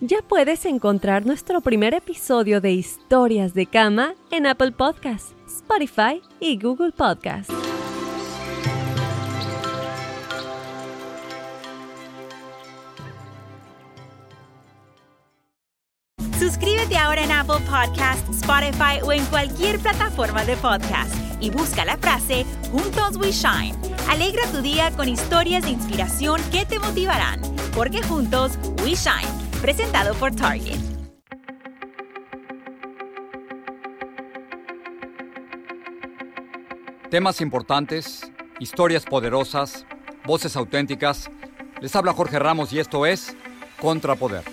Ya puedes encontrar nuestro primer episodio de Historias de Cama en Apple Podcasts, Spotify y Google Podcasts. Suscríbete ahora en Apple Podcasts, Spotify o en cualquier plataforma de podcast y busca la frase Juntos We Shine. Alegra tu día con historias de inspiración que te motivarán, porque juntos We Shine. Presentado por Target. Temas importantes, historias poderosas, voces auténticas. Les habla Jorge Ramos y esto es Contrapoder.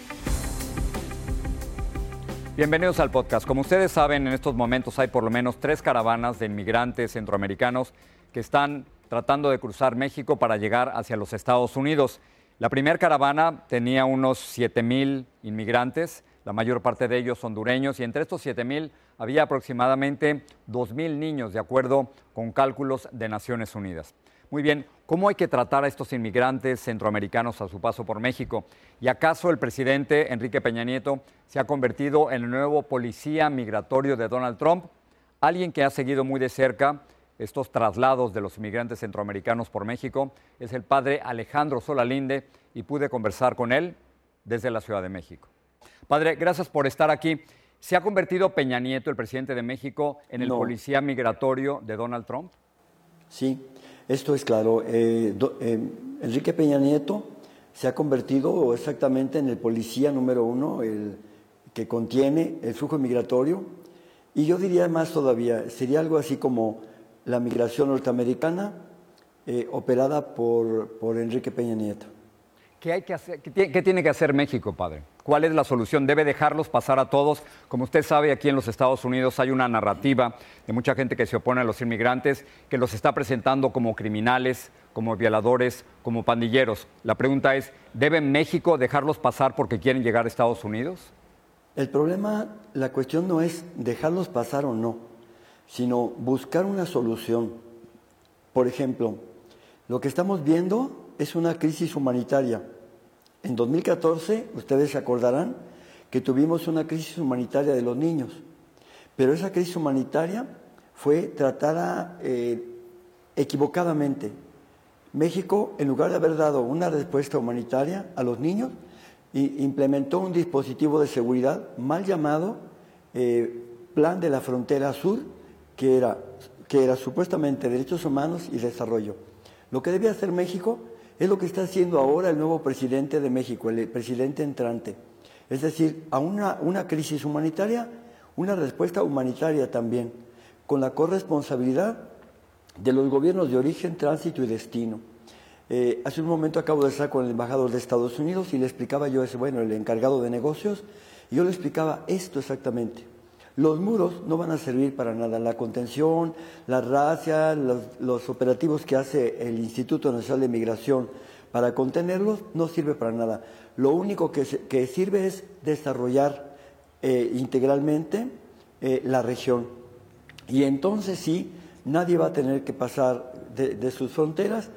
Bienvenidos al podcast. Como ustedes saben, en estos momentos hay por lo menos tres caravanas de inmigrantes centroamericanos que están tratando de cruzar México para llegar hacia los Estados Unidos. La primera caravana tenía unos 7 mil inmigrantes, la mayor parte de ellos hondureños, y entre estos 7 mil había aproximadamente 2 mil niños, de acuerdo con cálculos de Naciones Unidas. Muy bien, ¿cómo hay que tratar a estos inmigrantes centroamericanos a su paso por México? ¿Y acaso el presidente Enrique Peña Nieto se ha convertido en el nuevo policía migratorio de Donald Trump? Alguien que ha seguido muy de cerca estos traslados de los inmigrantes centroamericanos por México es el padre Alejandro Solalinde y pude conversar con él desde la Ciudad de México. Padre, gracias por estar aquí. ¿Se ha convertido Peña Nieto, el presidente de México, en el policía migratorio de Donald Trump? Sí, esto es claro. Eh, eh, Enrique Peña Nieto se ha convertido exactamente en el policía número uno, el que contiene el flujo migratorio. Y yo diría más todavía, sería algo así como la migración norteamericana eh, operada por, por, Enrique Peña Nieto. ¿Qué, hay que hacer, qué, tiene que hacer México, padre? ¿Cuál es la solución? ¿Debe dejarlos pasar a todos? Como usted sabe, aquí en los Estados Unidos hay una narrativa de mucha gente que se opone a los inmigrantes, que los está presentando como criminales, como violadores, como pandilleros. La pregunta es, ¿debe México dejarlos pasar porque quieren llegar a Estados Unidos? El problema, la cuestión no es dejarlos pasar o no, sino buscar una solución. Por ejemplo, lo que estamos viendo es una crisis humanitaria en 2014, ustedes se acordarán que tuvimos una crisis humanitaria de los niños, pero esa crisis humanitaria fue tratada eh, equivocadamente. México, en lugar de haber dado una respuesta humanitaria a los niños, implementó un dispositivo de seguridad mal llamado eh, Plan de la Frontera Sur, que era, que era supuestamente derechos humanos y desarrollo. Lo que debía hacer México es lo que está haciendo ahora el nuevo presidente de México, el presidente entrante. Es decir, a una, una crisis humanitaria, una respuesta humanitaria también, con la corresponsabilidad de los gobiernos de origen, tránsito y destino. Eh, hace un momento acabo de estar con el embajador de Estados Unidos y le explicaba yo, ese, bueno, el encargado de negocios, y yo le explicaba esto exactamente. Los muros no van a servir para nada. La contención, la racia, los, operativos que hace el Instituto Nacional de Migración para contenerlos no sirve para nada. Lo único que, sirve es desarrollar eh, integralmente eh, la región. Y entonces sí, nadie va a tener que pasar de, de sus fronteras,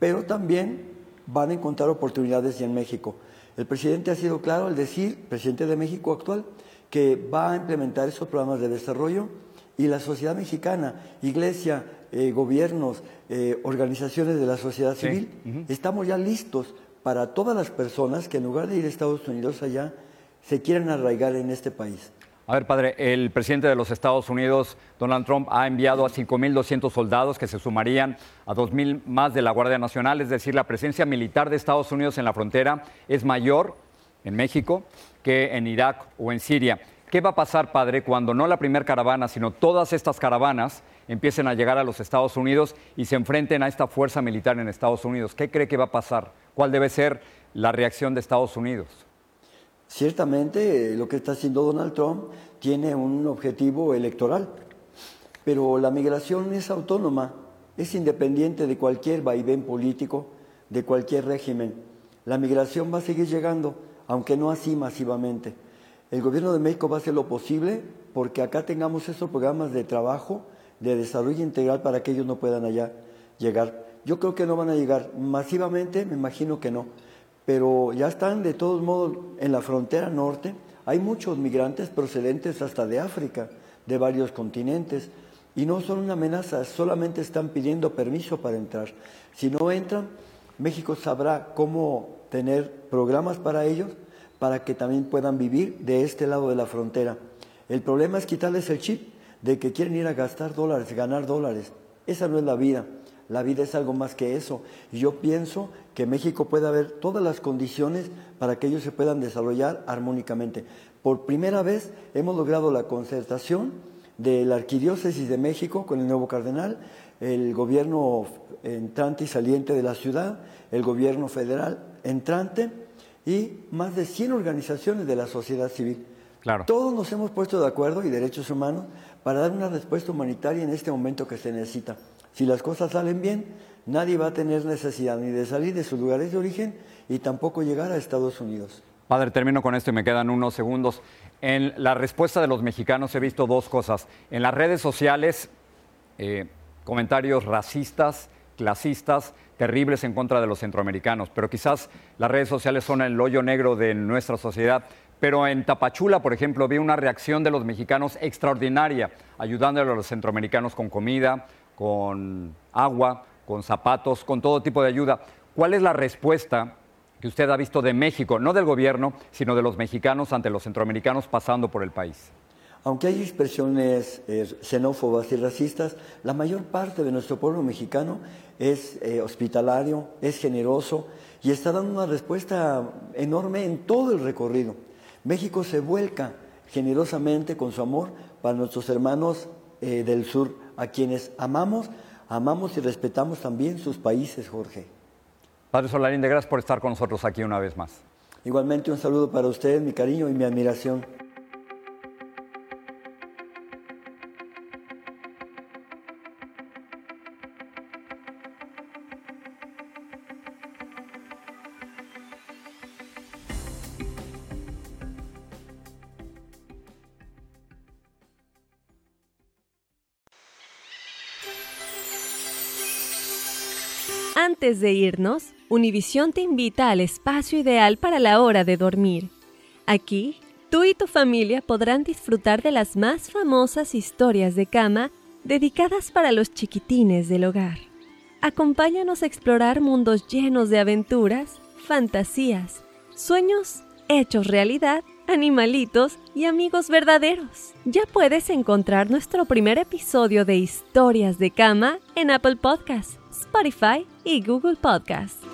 pero también van a encontrar oportunidades en México. El presidente ha sido claro al decir, presidente de México actual, que va a implementar esos programas de desarrollo y la sociedad mexicana, iglesia, eh, gobiernos, eh, organizaciones de la sociedad civil, estamos ya listos para todas las personas que en lugar de ir a Estados Unidos allá, se quieran arraigar en este país. A ver, padre, el presidente de los Estados Unidos, Donald Trump, ha enviado a 5.200 soldados que se sumarían a 2.000 más de la Guardia Nacional, es decir, la presencia militar de Estados Unidos en la frontera es mayor en México que en Irak o en Siria. ¿Qué va a pasar, padre, cuando no la primera caravana, sino todas estas caravanas empiecen a llegar a los Estados Unidos y se enfrenten a esta fuerza militar en Estados Unidos? ¿Qué cree que va a pasar? ¿Cuál debe ser la reacción de Estados Unidos? Ciertamente, lo que está haciendo Donald Trump tiene un objetivo electoral. Pero la migración es autónoma, es independiente de cualquier vaivén político, de cualquier régimen. La migración va a seguir llegando, aunque no así masivamente. El gobierno de México va a hacer lo posible porque acá tengamos esos programas de trabajo, de desarrollo integral para que ellos no puedan allá llegar. Yo creo que no van a llegar masivamente, me imagino que no, pero ya están de todos modos en la frontera norte. Hay muchos migrantes procedentes hasta de África, de varios continentes, y no son una amenaza, solamente están pidiendo permiso para entrar. Si no entran, México sabrá cómo tener programas para ellos para que también puedan vivir de este lado de la frontera. El problema es quitarles el chip de que quieren ir a gastar dólares, ganar dólares. Esa no es la vida. La vida es algo más que eso. Y yo pienso que México puede haber todas las condiciones para que ellos se puedan desarrollar armónicamente. Por primera vez hemos logrado la concertación de la Arquidiócesis de México con el nuevo cardenal, el gobierno entrante y saliente de la ciudad, el gobierno federal entrante y más de 100 organizaciones de la sociedad civil. Claro. Todos nos hemos puesto de acuerdo y derechos humanos para dar una respuesta humanitaria en este momento que se necesita. Si las cosas salen bien, nadie va a tener necesidad ni de salir de sus lugares de origen y tampoco llegar a Estados Unidos. Padre, termino con esto y me quedan unos segundos. En la respuesta de los mexicanos he visto dos cosas. En las redes sociales, eh, comentarios racistas, clasistas, terribles en contra de los centroamericanos, pero quizás las redes sociales son el hoyo negro de nuestra sociedad. Pero en Tapachula, por ejemplo, vi una reacción de los mexicanos extraordinaria, ayudándole a los centroamericanos con comida, con agua, con zapatos, con todo tipo de ayuda. ¿Cuál es la respuesta que usted ha visto de México, no del gobierno, sino de los mexicanos ante los centroamericanos pasando por el país? Aunque hay expresiones eh, xenófobas y racistas, la mayor parte de nuestro pueblo mexicano es eh, hospitalario, es generoso y está dando una respuesta enorme en todo el recorrido. México se vuelca generosamente con su amor para nuestros hermanos eh, del sur, a quienes amamos, amamos y respetamos también sus países, Jorge. Padre Solarinde, gracias por estar con nosotros aquí una vez más. Igualmente un saludo para ustedes, mi cariño y mi admiración. Antes de irnos, Univisión te invita al espacio ideal para la hora de dormir. Aquí, tú y tu familia podrán disfrutar de las más famosas historias de cama dedicadas para los chiquitines del hogar. Acompáñanos a explorar mundos llenos de aventuras, fantasías, sueños hechos realidad, animalitos y amigos verdaderos. Ya puedes encontrar nuestro primer episodio de Historias de Cama en Apple Podcasts Spotify y Google Podcast.